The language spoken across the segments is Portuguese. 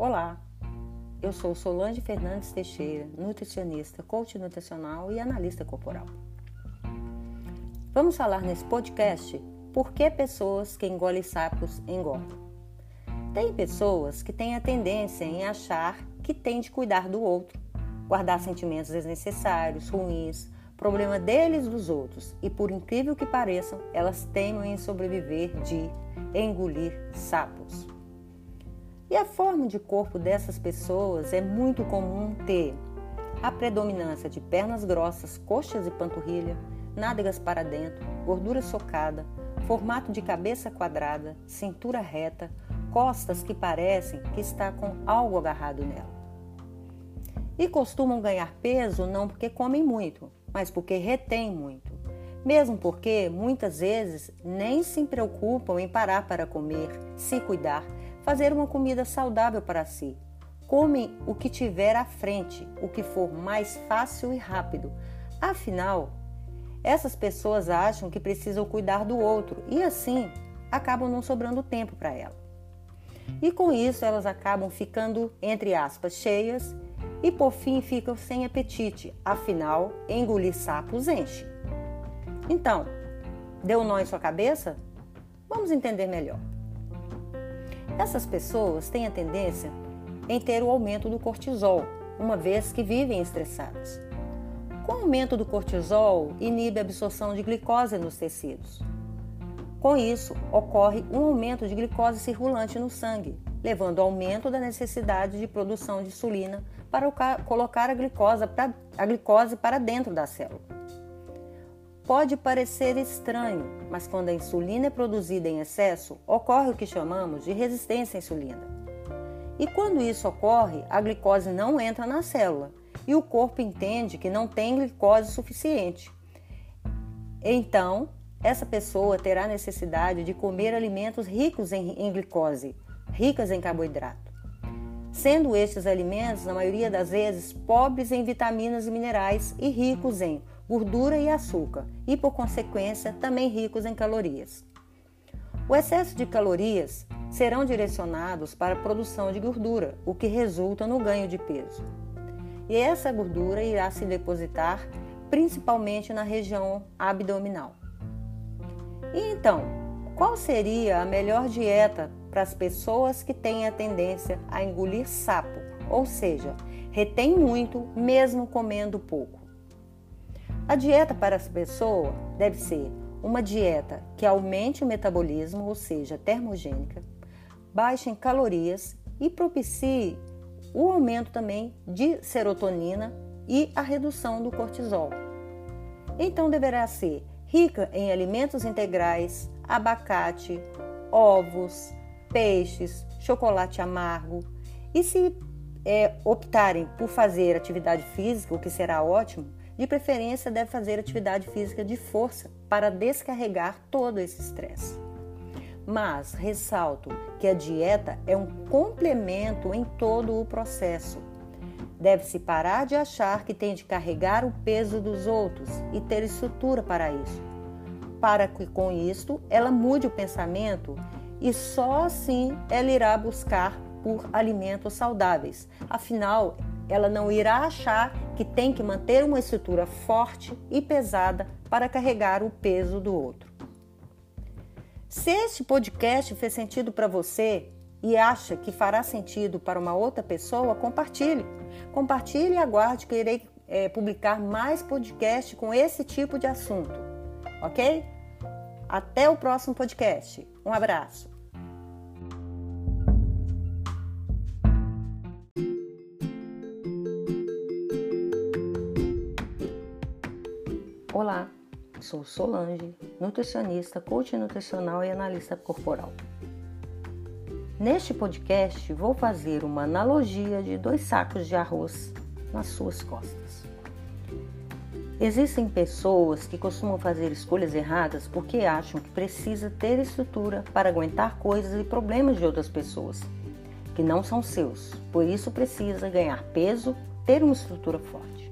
Olá, eu sou Solange Fernandes Teixeira, nutricionista, coach nutricional e analista corporal. Vamos falar nesse podcast por que pessoas que engolem sapos engordam. Tem pessoas que têm a tendência em achar que tem de cuidar do outro, guardar sentimentos desnecessários, ruins, problema deles dos outros e, por incrível que pareçam, elas temem em sobreviver de engolir sapos. E a forma de corpo dessas pessoas é muito comum ter a predominância de pernas grossas, coxas e panturrilha, nádegas para dentro, gordura socada, formato de cabeça quadrada, cintura reta, costas que parecem que está com algo agarrado nela. E costumam ganhar peso não porque comem muito, mas porque retém muito. Mesmo porque muitas vezes nem se preocupam em parar para comer, se cuidar, fazer uma comida saudável para si. Comem o que tiver à frente, o que for mais fácil e rápido. Afinal, essas pessoas acham que precisam cuidar do outro e assim acabam não sobrando tempo para ela. E com isso elas acabam ficando, entre aspas, cheias e por fim ficam sem apetite, afinal, engolir sapos enche. Então, deu um nó em sua cabeça? Vamos entender melhor. Essas pessoas têm a tendência em ter o aumento do cortisol, uma vez que vivem estressadas. Com o aumento do cortisol, inibe a absorção de glicose nos tecidos. Com isso, ocorre um aumento de glicose circulante no sangue, levando ao aumento da necessidade de produção de insulina para colocar a glicose, para, a glicose para dentro da célula. Pode parecer estranho, mas quando a insulina é produzida em excesso, ocorre o que chamamos de resistência à insulina. E quando isso ocorre, a glicose não entra na célula e o corpo entende que não tem glicose suficiente. Então, essa pessoa terá necessidade de comer alimentos ricos em, glicose, ricas em carboidrato. Sendo estes alimentos, na maioria das vezes, pobres em vitaminas e minerais e ricos em gordura e açúcar, e por consequência, também ricos em calorias. O excesso de calorias serão direcionados para a produção de gordura, o que resulta no ganho de peso. E essa gordura irá se depositar principalmente na região abdominal. E então, qual seria a melhor dieta para as pessoas que têm a tendência a engolir sapo, ou seja, retém muito mesmo comendo pouco? A dieta para essa pessoa deve ser uma dieta que aumente o metabolismo, ou seja, termogênica, baixe em calorias e propicie o aumento também de serotonina e a redução do cortisol. Então deverá ser rica em alimentos integrais, abacate, ovos, peixes, chocolate amargo. E se é, optarem por fazer atividade física, o que será ótimo, de preferência deve fazer atividade física de força para descarregar todo esse estresse. Mas ressalto que a dieta é um complemento em todo o processo. Deve-se parar de achar que tem de carregar o peso dos outros e ter estrutura para isso. Para que com isto ela mude o pensamento e só assim ela irá buscar por alimentos saudáveis. Afinal, ela não irá achar que tem que manter uma estrutura forte e pesada para carregar o peso do outro. Se este podcast fez sentido para você e acha que fará sentido para uma outra pessoa, compartilhe. Compartilhe e aguarde que irei é, publicar mais podcast com esse tipo de assunto, ok? Até o próximo podcast. Um abraço. Olá, sou Solange, nutricionista, coach nutricional e analista corporal. Neste podcast, vou fazer uma analogia de dois sacos de arroz nas suas costas. Existem pessoas que costumam fazer escolhas erradas porque acham que precisa ter estrutura para aguentar coisas e problemas de outras pessoas, que não são seus, por isso precisa ganhar peso, ter uma estrutura forte.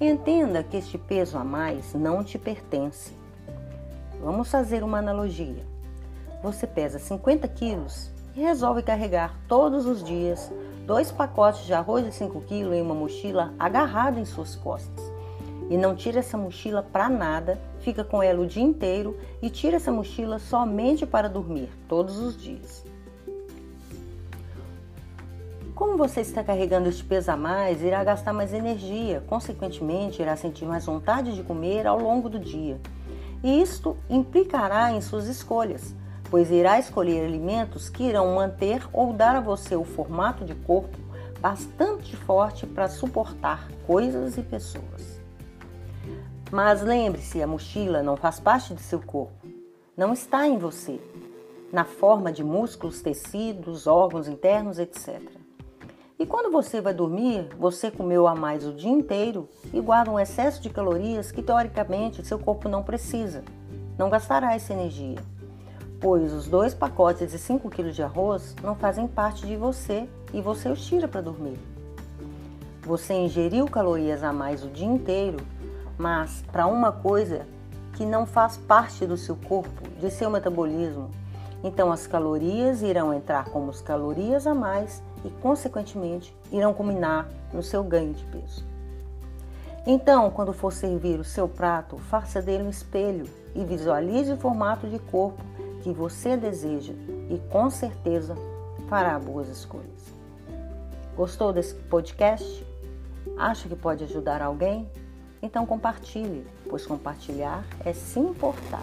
Entenda que este peso a mais não te pertence. Vamos fazer uma analogia. Você pesa 50 quilos e resolve carregar todos os dias dois pacotes de arroz de 5 kg em uma mochila agarrada em suas costas. E não tira essa mochila para nada, fica com ela o dia inteiro e tira essa mochila somente para dormir, todos os dias. Você está carregando este peso a mais, irá gastar mais energia, consequentemente, irá sentir mais vontade de comer ao longo do dia. E isto implicará em suas escolhas, pois irá escolher alimentos que irão manter ou dar a você o formato de corpo bastante forte para suportar coisas e pessoas. Mas lembre-se, a mochila não faz parte de seu corpo, não está em você, na forma de músculos, tecidos, órgãos internos, etc. E quando você vai dormir, você comeu a mais o dia inteiro e guarda um excesso de calorias que teoricamente seu corpo não precisa. Não gastará essa energia, pois os dois pacotes de 5 kg de arroz não fazem parte de você e você os tira para dormir. Você ingeriu calorias a mais o dia inteiro, mas para uma coisa que não faz parte do seu corpo, de seu metabolismo. Então as calorias irão entrar como as calorias a mais e, consequentemente, irão culminar no seu ganho de peso. Então, quando for servir o seu prato, faça dele um espelho e visualize o formato de corpo que você deseja e com certeza fará boas escolhas. Gostou desse podcast? Acha que pode ajudar alguém? Então compartilhe, pois compartilhar é se importar.